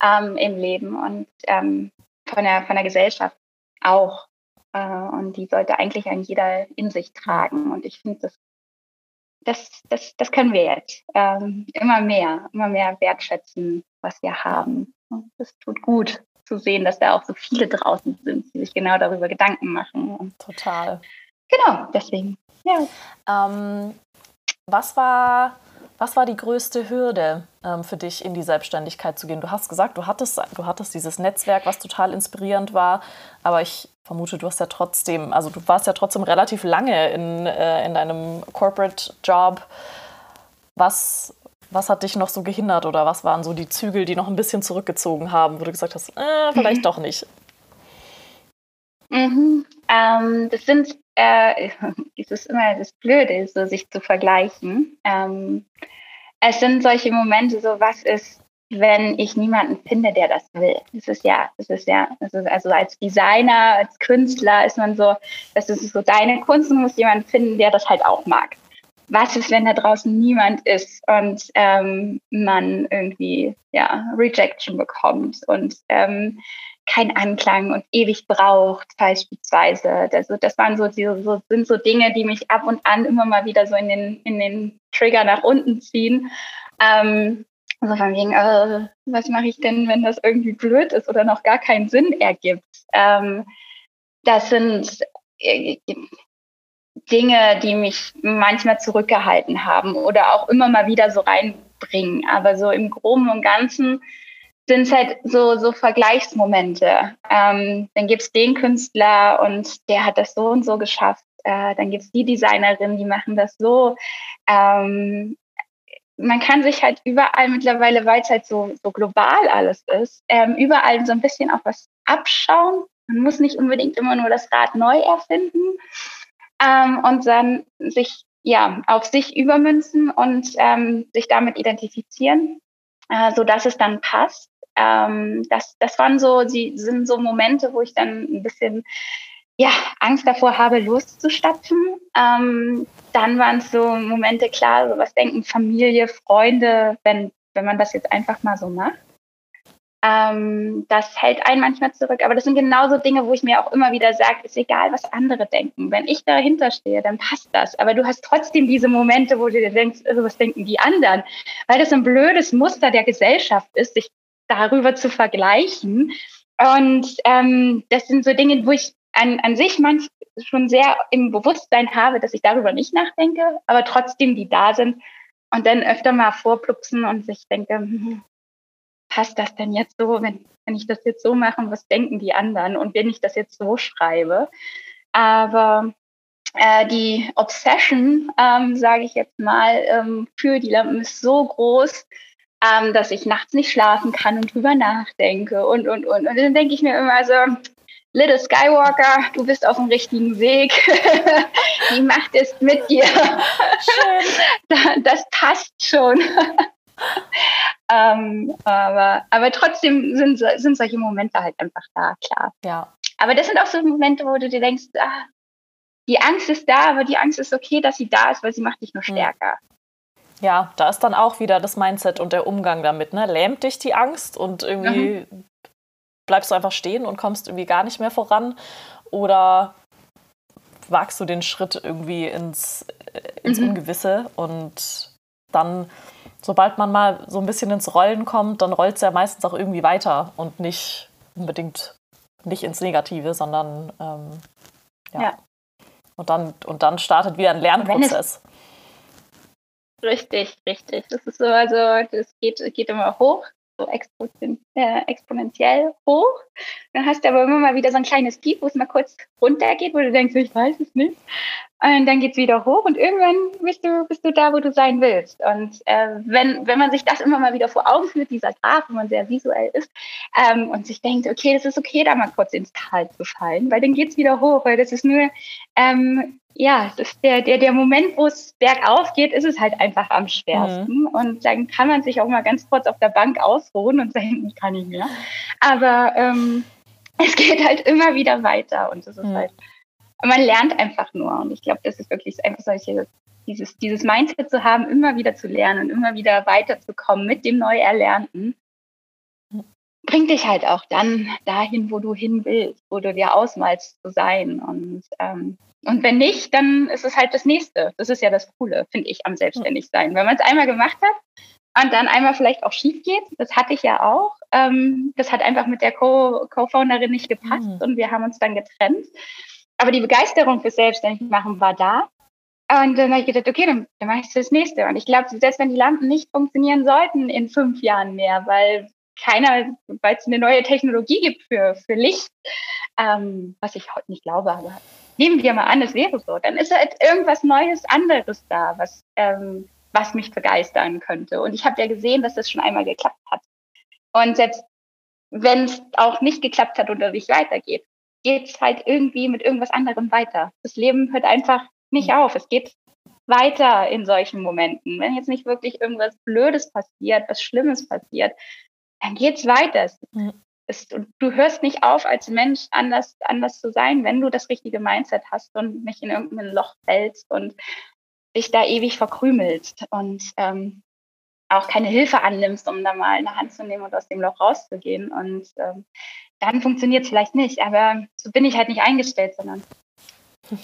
ähm, im Leben und ähm, von, der, von der Gesellschaft auch. Äh, und die sollte eigentlich ein jeder in sich tragen. Und ich finde, das, das, das, das können wir jetzt ähm, immer mehr, immer mehr wertschätzen, was wir haben. Und das tut gut zu sehen, dass da auch so viele draußen sind, die sich genau darüber Gedanken machen. Und Total. Genau, deswegen. Ja. Ähm, was war, was war die größte Hürde ähm, für dich, in die Selbstständigkeit zu gehen? Du hast gesagt, du hattest, du hattest dieses Netzwerk, was total inspirierend war, aber ich vermute, du hast ja trotzdem, also du warst ja trotzdem relativ lange in, äh, in deinem Corporate-Job. Was, was hat dich noch so gehindert oder was waren so die Zügel, die noch ein bisschen zurückgezogen haben, wo du gesagt hast, äh, vielleicht mhm. doch nicht? Mhm. Ähm, das sind äh, es ist immer das Blöde, so sich zu vergleichen. Ähm, es sind solche Momente, so was ist, wenn ich niemanden finde, der das will. Das ist ja, das ist ja, das ist also als Designer, als Künstler ist man so, das ist so deine Kunst und muss jemand finden, der das halt auch mag. Was ist, wenn da draußen niemand ist und ähm, man irgendwie ja Rejection bekommt und ähm, keinen Anklang und ewig braucht, beispielsweise. Also das waren so, die, so, sind so Dinge, die mich ab und an immer mal wieder so in den, in den Trigger nach unten ziehen. Ähm, also von wegen, äh, was mache ich denn, wenn das irgendwie blöd ist oder noch gar keinen Sinn ergibt? Ähm, das sind äh, Dinge, die mich manchmal zurückgehalten haben oder auch immer mal wieder so reinbringen. Aber so im Groben und Ganzen sind es halt so, so Vergleichsmomente. Ähm, dann gibt es den Künstler und der hat das so und so geschafft. Äh, dann gibt es die Designerin, die machen das so. Ähm, man kann sich halt überall mittlerweile, weil es halt so, so global alles ist, ähm, überall so ein bisschen auch was abschauen. Man muss nicht unbedingt immer nur das Rad neu erfinden ähm, und dann sich ja auf sich übermünzen und ähm, sich damit identifizieren, äh, so dass es dann passt ähm, das, das waren so, die sind so Momente, wo ich dann ein bisschen ja, Angst davor habe, loszustapfen. Ähm, dann waren es so Momente, klar, so was denken Familie, Freunde, wenn, wenn man das jetzt einfach mal so macht. Ähm, das hält einen manchmal zurück. Aber das sind genauso Dinge, wo ich mir auch immer wieder sage, ist egal, was andere denken. Wenn ich dahinter stehe, dann passt das. Aber du hast trotzdem diese Momente, wo du dir denkst, also was denken die anderen? Weil das ein blödes Muster der Gesellschaft ist, sich darüber zu vergleichen. Und ähm, das sind so Dinge, wo ich an, an sich manch schon sehr im Bewusstsein habe, dass ich darüber nicht nachdenke, aber trotzdem die da sind und dann öfter mal vorplupsen und sich denke, hm, passt das denn jetzt so, wenn, wenn ich das jetzt so mache, was denken die anderen und wenn ich das jetzt so schreibe. Aber äh, die Obsession, ähm, sage ich jetzt mal, ähm, für die Lampen ist so groß, ähm, dass ich nachts nicht schlafen kann und drüber nachdenke und, und, und. Und dann denke ich mir immer so, Little Skywalker, du bist auf dem richtigen Weg. die Macht ist mit dir. Schön. Das passt schon. ähm, aber, aber trotzdem sind, sind solche Momente halt einfach da, klar. Ja. Aber das sind auch so Momente, wo du dir denkst, ah, die Angst ist da, aber die Angst ist okay, dass sie da ist, weil sie macht dich nur hm. stärker. Ja, da ist dann auch wieder das Mindset und der Umgang damit. Ne? Lähmt dich die Angst und irgendwie mhm. bleibst du einfach stehen und kommst irgendwie gar nicht mehr voran? Oder wagst du den Schritt irgendwie ins, äh, ins mhm. Ungewisse und dann, sobald man mal so ein bisschen ins Rollen kommt, dann rollt es ja meistens auch irgendwie weiter und nicht unbedingt nicht ins Negative, sondern ähm, ja. ja. Und dann, und dann startet wieder ein Lernprozess. Richtig, richtig. Das ist so, also das geht, geht immer hoch, so äh, exponentiell hoch. Dann hast du aber immer mal wieder so ein kleines Tief, wo es mal kurz runtergeht, wo du denkst, ich weiß es nicht. Und dann geht es wieder hoch und irgendwann bist du, bist du da, wo du sein willst. Und äh, wenn, wenn man sich das immer mal wieder vor Augen führt, dieser Graph, wenn man sehr visuell ist, ähm, und sich denkt, okay, das ist okay, da mal kurz ins Tal zu fallen, weil dann geht es wieder hoch, weil das ist nur, ähm, ja, das ist der, der, der Moment, wo es bergauf geht, ist es halt einfach am schwersten. Mhm. Und dann kann man sich auch mal ganz kurz auf der Bank ausruhen und sagen, ich kann nicht mehr. Aber ähm, es geht halt immer wieder weiter und das ist mhm. halt man lernt einfach nur. Und ich glaube, das ist wirklich einfach solche, dieses, dieses Mindset zu haben, immer wieder zu lernen, immer wieder weiterzukommen mit dem Neuerlernten, bringt dich halt auch dann dahin, wo du hin willst, wo du dir ausmalst zu sein. Und, ähm, und wenn nicht, dann ist es halt das Nächste. Das ist ja das Coole, finde ich, am Selbstständigsein. Wenn man es einmal gemacht hat und dann einmal vielleicht auch schief geht, das hatte ich ja auch. Ähm, das hat einfach mit der Co-Founderin nicht gepasst mhm. und wir haben uns dann getrennt aber die Begeisterung für Selbstständigmachen war da. Und dann habe ich gedacht, okay, dann, dann mache ich das nächste. Und ich glaube, selbst wenn die Lampen nicht funktionieren sollten in fünf Jahren mehr, weil keiner, weil es eine neue Technologie gibt für, für Licht, ähm, was ich heute nicht glaube, aber nehmen wir mal an, es wäre so, dann ist halt irgendwas Neues, anderes da, was, ähm, was mich begeistern könnte. Und ich habe ja gesehen, dass das schon einmal geklappt hat. Und selbst wenn es auch nicht geklappt hat oder nicht weitergeht, geht es halt irgendwie mit irgendwas anderem weiter. Das Leben hört einfach nicht mhm. auf. Es geht weiter in solchen Momenten. Wenn jetzt nicht wirklich irgendwas Blödes passiert, was Schlimmes passiert, dann geht es weiter. Es, du hörst nicht auf, als Mensch anders, anders zu sein, wenn du das richtige Mindset hast und nicht in irgendein Loch fällst und dich da ewig verkrümelst und ähm, auch keine Hilfe annimmst, um da mal eine Hand zu nehmen und aus dem Loch rauszugehen. Und ähm, dann funktioniert es vielleicht nicht. Aber so bin ich halt nicht eingestellt, sondern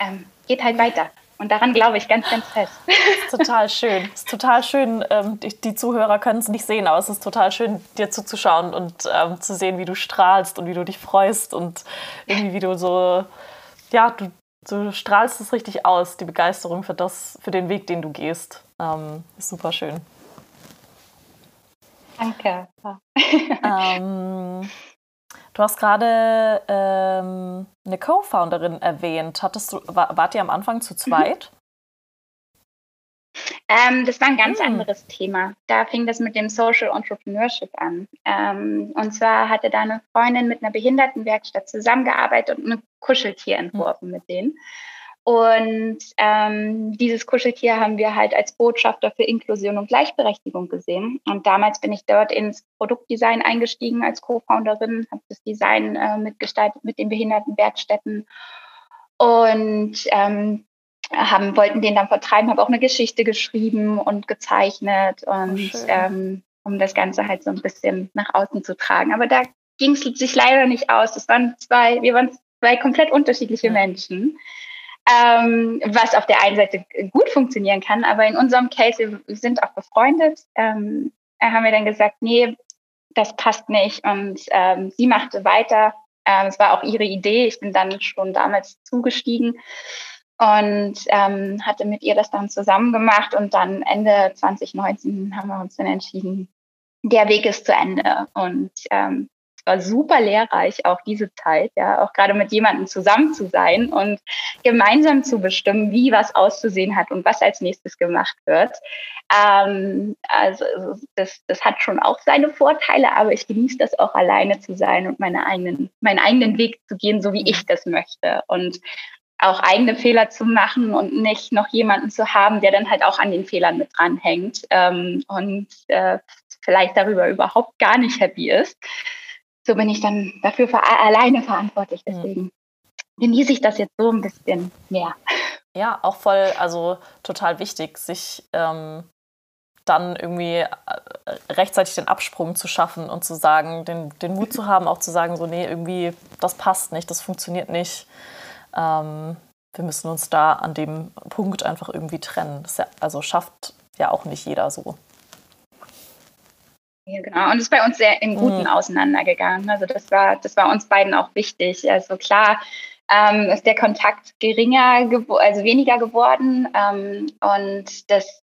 ähm, geht halt weiter. Und daran glaube ich ganz, ganz fest. Das ist total schön. Es ist total schön. Ähm, die, die, Zuhörer können es nicht sehen, aber es ist total schön, dir zuzuschauen und ähm, zu sehen, wie du strahlst und wie du dich freust und irgendwie, wie du so, ja, du, du strahlst es richtig aus, die Begeisterung für das, für den Weg, den du gehst. Ähm, ist super schön. Danke. ähm, Du hast gerade ähm, eine Co-Founderin erwähnt. Hattest du, war, wart ihr am Anfang zu zweit? Ähm, das war ein ganz hm. anderes Thema. Da fing das mit dem Social Entrepreneurship an. Ähm, und zwar hatte da eine Freundin mit einer Behindertenwerkstatt zusammengearbeitet und ein Kuscheltier entworfen hm. mit denen. Und ähm, dieses Kuscheltier haben wir halt als Botschafter für Inklusion und Gleichberechtigung gesehen. Und damals bin ich dort ins Produktdesign eingestiegen als Co-Founderin, habe das Design äh, mitgestaltet mit den Behindertenwerkstätten und ähm, haben, wollten den dann vertreiben, habe auch eine Geschichte geschrieben und gezeichnet und oh, ähm, um das Ganze halt so ein bisschen nach außen zu tragen. Aber da ging es sich leider nicht aus. Das waren zwei, wir waren zwei komplett unterschiedliche ja. Menschen ähm, was auf der einen Seite gut funktionieren kann, aber in unserem Case, wir sind auch befreundet, ähm, haben wir dann gesagt, nee, das passt nicht und ähm, sie machte weiter Ähm, es war auch ihre Idee. Ich bin dann schon damals zugestiegen und ähm, hatte mit ihr das dann zusammen gemacht. Und dann Ende 2019 haben wir uns dann entschieden, der Weg ist zu Ende. Und ähm, es war super lehrreich, auch diese Zeit, ja, auch gerade mit jemandem zusammen zu sein und gemeinsam zu bestimmen, wie was auszusehen hat und was als nächstes gemacht wird. Ähm, also das, das hat schon auch seine Vorteile, aber ich genieße das auch alleine zu sein und meine eigenen, meinen eigenen Weg zu gehen, so wie ich das möchte. Und auch eigene Fehler zu machen und nicht noch jemanden zu haben, der dann halt auch an den Fehlern mit dranhängt ähm, und äh, vielleicht darüber überhaupt gar nicht happy ist so bin ich dann dafür ver alleine verantwortlich. Deswegen mhm. genieße ich das jetzt so ein bisschen mehr. Ja, auch voll, also total wichtig, sich ähm, dann irgendwie äh, rechtzeitig den Absprung zu schaffen und zu sagen, den, den Mut zu haben, auch zu sagen, so, nee, irgendwie, das passt nicht, das funktioniert nicht. Ähm, wir müssen uns da an dem Punkt einfach irgendwie trennen. Das ja, also schafft ja auch nicht jeder so. Ja, genau. Und es ist bei uns sehr im Guten mhm. auseinandergegangen. Also das war, das war uns beiden auch wichtig. Also klar ähm, ist der Kontakt geringer, also weniger geworden. Ähm, und das,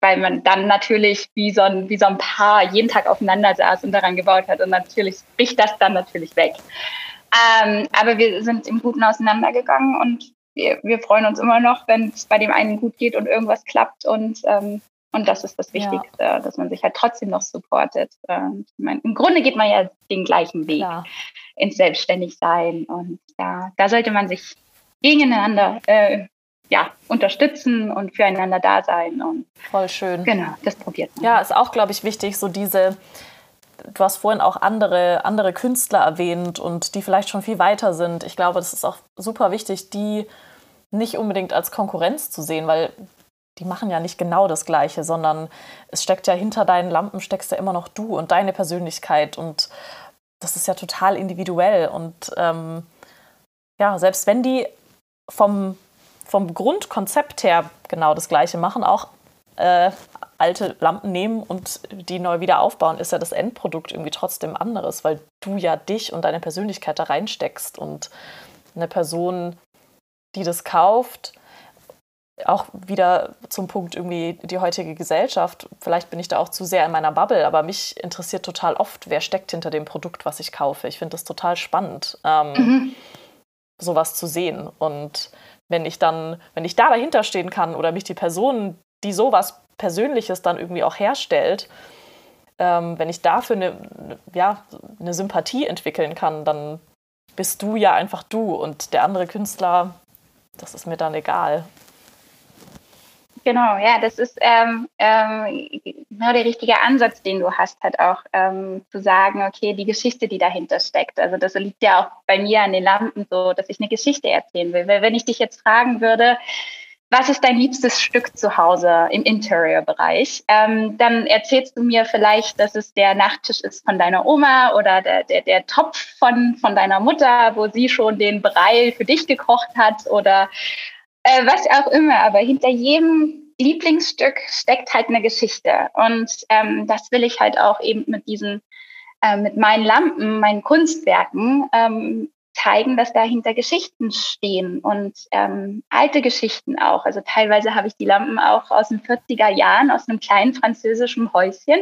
weil man dann natürlich wie so, ein, wie so ein Paar jeden Tag aufeinander saß und daran gebaut hat. Und natürlich bricht das dann natürlich weg. Ähm, aber wir sind im Guten auseinandergegangen und wir, wir freuen uns immer noch, wenn es bei dem einen gut geht und irgendwas klappt. Und ähm, und das ist das Wichtigste, ja. dass man sich halt trotzdem noch supportet. Ähm, meine, Im Grunde geht man ja den gleichen Weg Klar. ins Selbstständigsein. Und ja, da sollte man sich gegeneinander äh, ja, unterstützen und füreinander da sein. Und Voll schön. Genau, das probiert man. Ja, ist auch, glaube ich, wichtig, so diese, du hast vorhin auch andere, andere Künstler erwähnt und die vielleicht schon viel weiter sind. Ich glaube, das ist auch super wichtig, die nicht unbedingt als Konkurrenz zu sehen, weil die machen ja nicht genau das Gleiche, sondern es steckt ja hinter deinen Lampen steckst ja immer noch du und deine Persönlichkeit und das ist ja total individuell und ähm, ja, selbst wenn die vom, vom Grundkonzept her genau das Gleiche machen, auch äh, alte Lampen nehmen und die neu wieder aufbauen, ist ja das Endprodukt irgendwie trotzdem anderes, weil du ja dich und deine Persönlichkeit da reinsteckst und eine Person, die das kauft, auch wieder zum Punkt irgendwie die heutige Gesellschaft. Vielleicht bin ich da auch zu sehr in meiner Bubble, aber mich interessiert total oft, wer steckt hinter dem Produkt, was ich kaufe. Ich finde das total spannend, ähm, mhm. sowas zu sehen. Und wenn ich dann, wenn ich da dahinter stehen kann oder mich die Person, die sowas Persönliches dann irgendwie auch herstellt, ähm, wenn ich dafür eine, ja, eine Sympathie entwickeln kann, dann bist du ja einfach du und der andere Künstler, das ist mir dann egal. Genau, ja, das ist ähm, ähm, genau der richtige Ansatz, den du hast, halt auch ähm, zu sagen, okay, die Geschichte, die dahinter steckt. Also das liegt ja auch bei mir an den Lampen so, dass ich eine Geschichte erzählen will. Weil wenn ich dich jetzt fragen würde, was ist dein liebstes Stück zu Hause im Interior-Bereich? Ähm, dann erzählst du mir vielleicht, dass es der Nachttisch ist von deiner Oma oder der, der, der Topf von, von deiner Mutter, wo sie schon den Brei für dich gekocht hat oder äh, was auch immer, aber hinter jedem Lieblingsstück steckt halt eine Geschichte. Und ähm, das will ich halt auch eben mit diesen, äh, mit meinen Lampen, meinen Kunstwerken ähm, zeigen, dass dahinter Geschichten stehen und ähm, alte Geschichten auch. Also teilweise habe ich die Lampen auch aus den 40er Jahren, aus einem kleinen französischen Häuschen,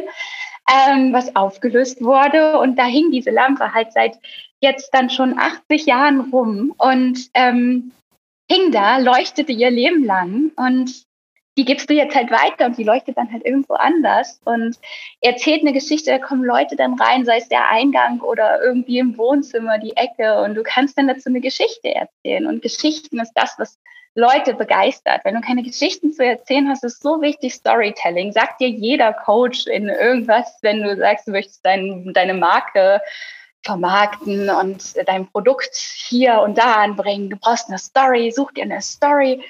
ähm, was aufgelöst wurde. Und da hing diese Lampe halt seit jetzt dann schon 80 Jahren rum. Und ähm, hing da, leuchtete ihr Leben lang und die gibst du jetzt halt weiter und die leuchtet dann halt irgendwo anders und erzählt eine Geschichte, da kommen Leute dann rein, sei es der Eingang oder irgendwie im Wohnzimmer die Ecke und du kannst dann dazu eine Geschichte erzählen und Geschichten ist das, was Leute begeistert. Wenn du keine Geschichten zu erzählen hast, ist so wichtig Storytelling. Sagt dir jeder Coach in irgendwas, wenn du sagst, du möchtest dein, deine Marke vermarkten und dein Produkt hier und da anbringen. Du brauchst eine Story, such dir eine Story.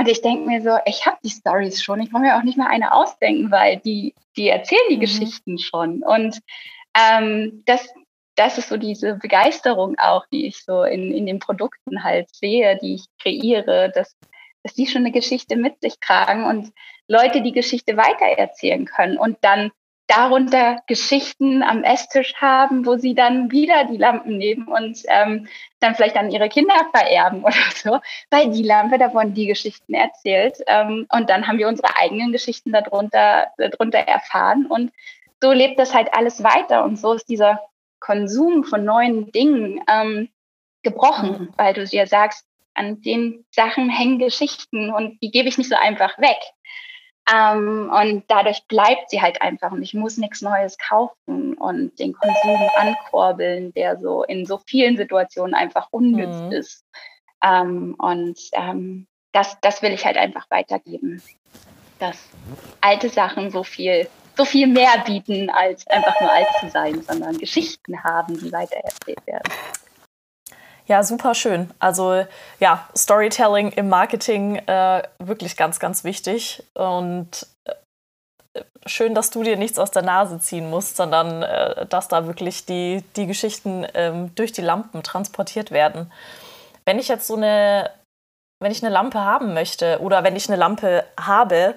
Und ich denke mir so, ich habe die Stories schon. Ich brauche mir auch nicht mal eine ausdenken, weil die, die erzählen die mhm. Geschichten schon. Und ähm, das, das ist so diese Begeisterung auch, die ich so in, in den Produkten halt sehe, die ich kreiere, dass, dass die schon eine Geschichte mit sich tragen und Leute die Geschichte weitererzählen können und dann darunter Geschichten am Esstisch haben, wo sie dann wieder die Lampen nehmen und ähm, dann vielleicht an ihre Kinder vererben oder so, weil die Lampe, da wurden die Geschichten erzählt. Ähm, und dann haben wir unsere eigenen Geschichten darunter, darunter erfahren. Und so lebt das halt alles weiter. Und so ist dieser Konsum von neuen Dingen ähm, gebrochen, mhm. weil du dir sagst, an den Sachen hängen Geschichten und die gebe ich nicht so einfach weg. Ähm, und dadurch bleibt sie halt einfach und ich muss nichts Neues kaufen und den Konsum ankurbeln, der so in so vielen Situationen einfach unnütz mhm. ist. Ähm, und ähm, das, das will ich halt einfach weitergeben. Dass alte Sachen so viel, so viel mehr bieten, als einfach nur alt zu sein, sondern Geschichten haben, die weitererzählt werden. Ja, super schön. Also ja, Storytelling im Marketing äh, wirklich ganz, ganz wichtig. Und äh, schön, dass du dir nichts aus der Nase ziehen musst, sondern äh, dass da wirklich die, die Geschichten ähm, durch die Lampen transportiert werden. Wenn ich jetzt so eine, wenn ich eine Lampe haben möchte oder wenn ich eine Lampe habe,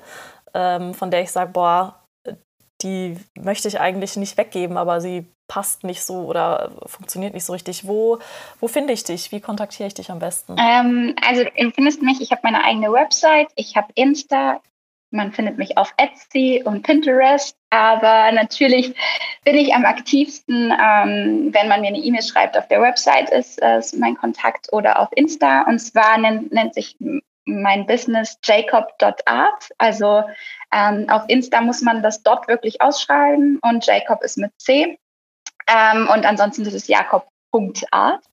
ähm, von der ich sage, boah, die möchte ich eigentlich nicht weggeben, aber sie passt nicht so oder funktioniert nicht so richtig. Wo, wo finde ich dich? Wie kontaktiere ich dich am besten? Ähm, also du findest mich, ich habe meine eigene Website, ich habe Insta, man findet mich auf Etsy und Pinterest, aber natürlich bin ich am aktivsten, ähm, wenn man mir eine E-Mail schreibt, auf der Website ist, ist mein Kontakt oder auf Insta. Und zwar nennt, nennt sich mein Business jacob.art. Also ähm, auf Insta muss man das dort wirklich ausschreiben und Jacob ist mit C. Ähm, und ansonsten ist es jakob.art.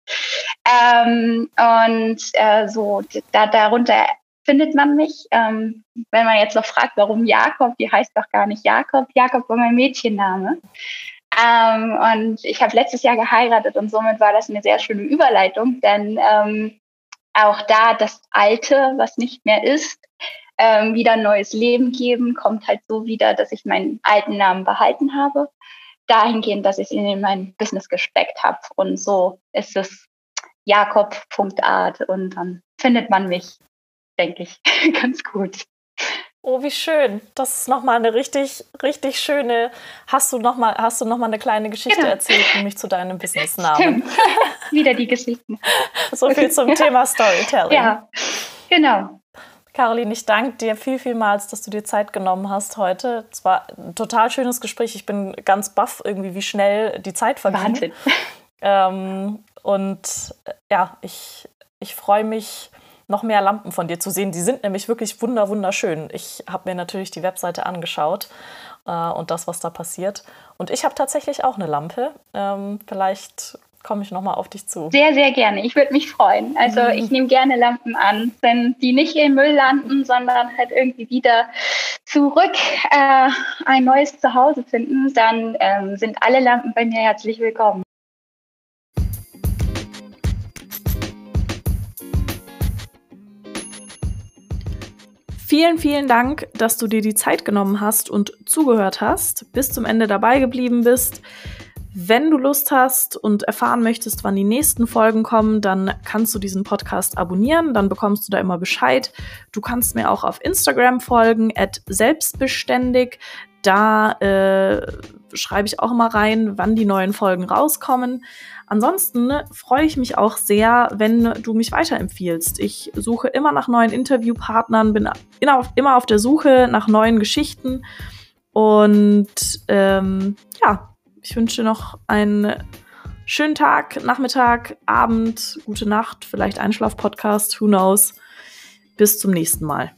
Ähm, und äh, so, da, darunter findet man mich. Ähm, wenn man jetzt noch fragt, warum Jakob, die heißt doch gar nicht Jakob. Jakob war mein Mädchenname. Ähm, und ich habe letztes Jahr geheiratet und somit war das eine sehr schöne Überleitung, denn ähm, auch da das Alte, was nicht mehr ist, ähm, wieder ein neues Leben geben, kommt halt so wieder, dass ich meinen alten Namen behalten habe dahingehend, dass ich ihn in mein Business gesteckt habe. Und so ist es jakob.art und dann findet man mich, denke ich, ganz gut. Oh, wie schön. Das ist nochmal eine richtig, richtig schöne. Hast du nochmal noch eine kleine Geschichte genau. erzählt, nämlich zu deinem Businessnamen? Wieder die Geschichten. so viel zum Thema Storytelling. Ja, genau. Caroline, ich danke dir viel, vielmals, dass du dir Zeit genommen hast heute. Es war ein total schönes Gespräch. Ich bin ganz baff irgendwie, wie schnell die Zeit vergeht. Wahnsinn. Ähm, und äh, ja, ich, ich freue mich, noch mehr Lampen von dir zu sehen. Die sind nämlich wirklich wunder, wunderschön. Ich habe mir natürlich die Webseite angeschaut äh, und das, was da passiert. Und ich habe tatsächlich auch eine Lampe. Ähm, vielleicht komme ich nochmal auf dich zu. Sehr, sehr gerne. Ich würde mich freuen. Also mhm. ich nehme gerne Lampen an, wenn die nicht im Müll landen, sondern halt irgendwie wieder zurück äh, ein neues Zuhause finden, dann ähm, sind alle Lampen bei mir herzlich willkommen. Vielen, vielen Dank, dass du dir die Zeit genommen hast und zugehört hast, bis zum Ende dabei geblieben bist. Wenn du Lust hast und erfahren möchtest, wann die nächsten Folgen kommen, dann kannst du diesen Podcast abonnieren, dann bekommst du da immer Bescheid. Du kannst mir auch auf Instagram folgen, at selbstbeständig. Da äh, schreibe ich auch immer rein, wann die neuen Folgen rauskommen. Ansonsten freue ich mich auch sehr, wenn du mich weiterempfiehlst. Ich suche immer nach neuen Interviewpartnern, bin immer auf der Suche nach neuen Geschichten. Und ähm, ja, ich wünsche noch einen schönen Tag, Nachmittag, Abend, gute Nacht, vielleicht Einschlaf-Podcast, who knows. Bis zum nächsten Mal.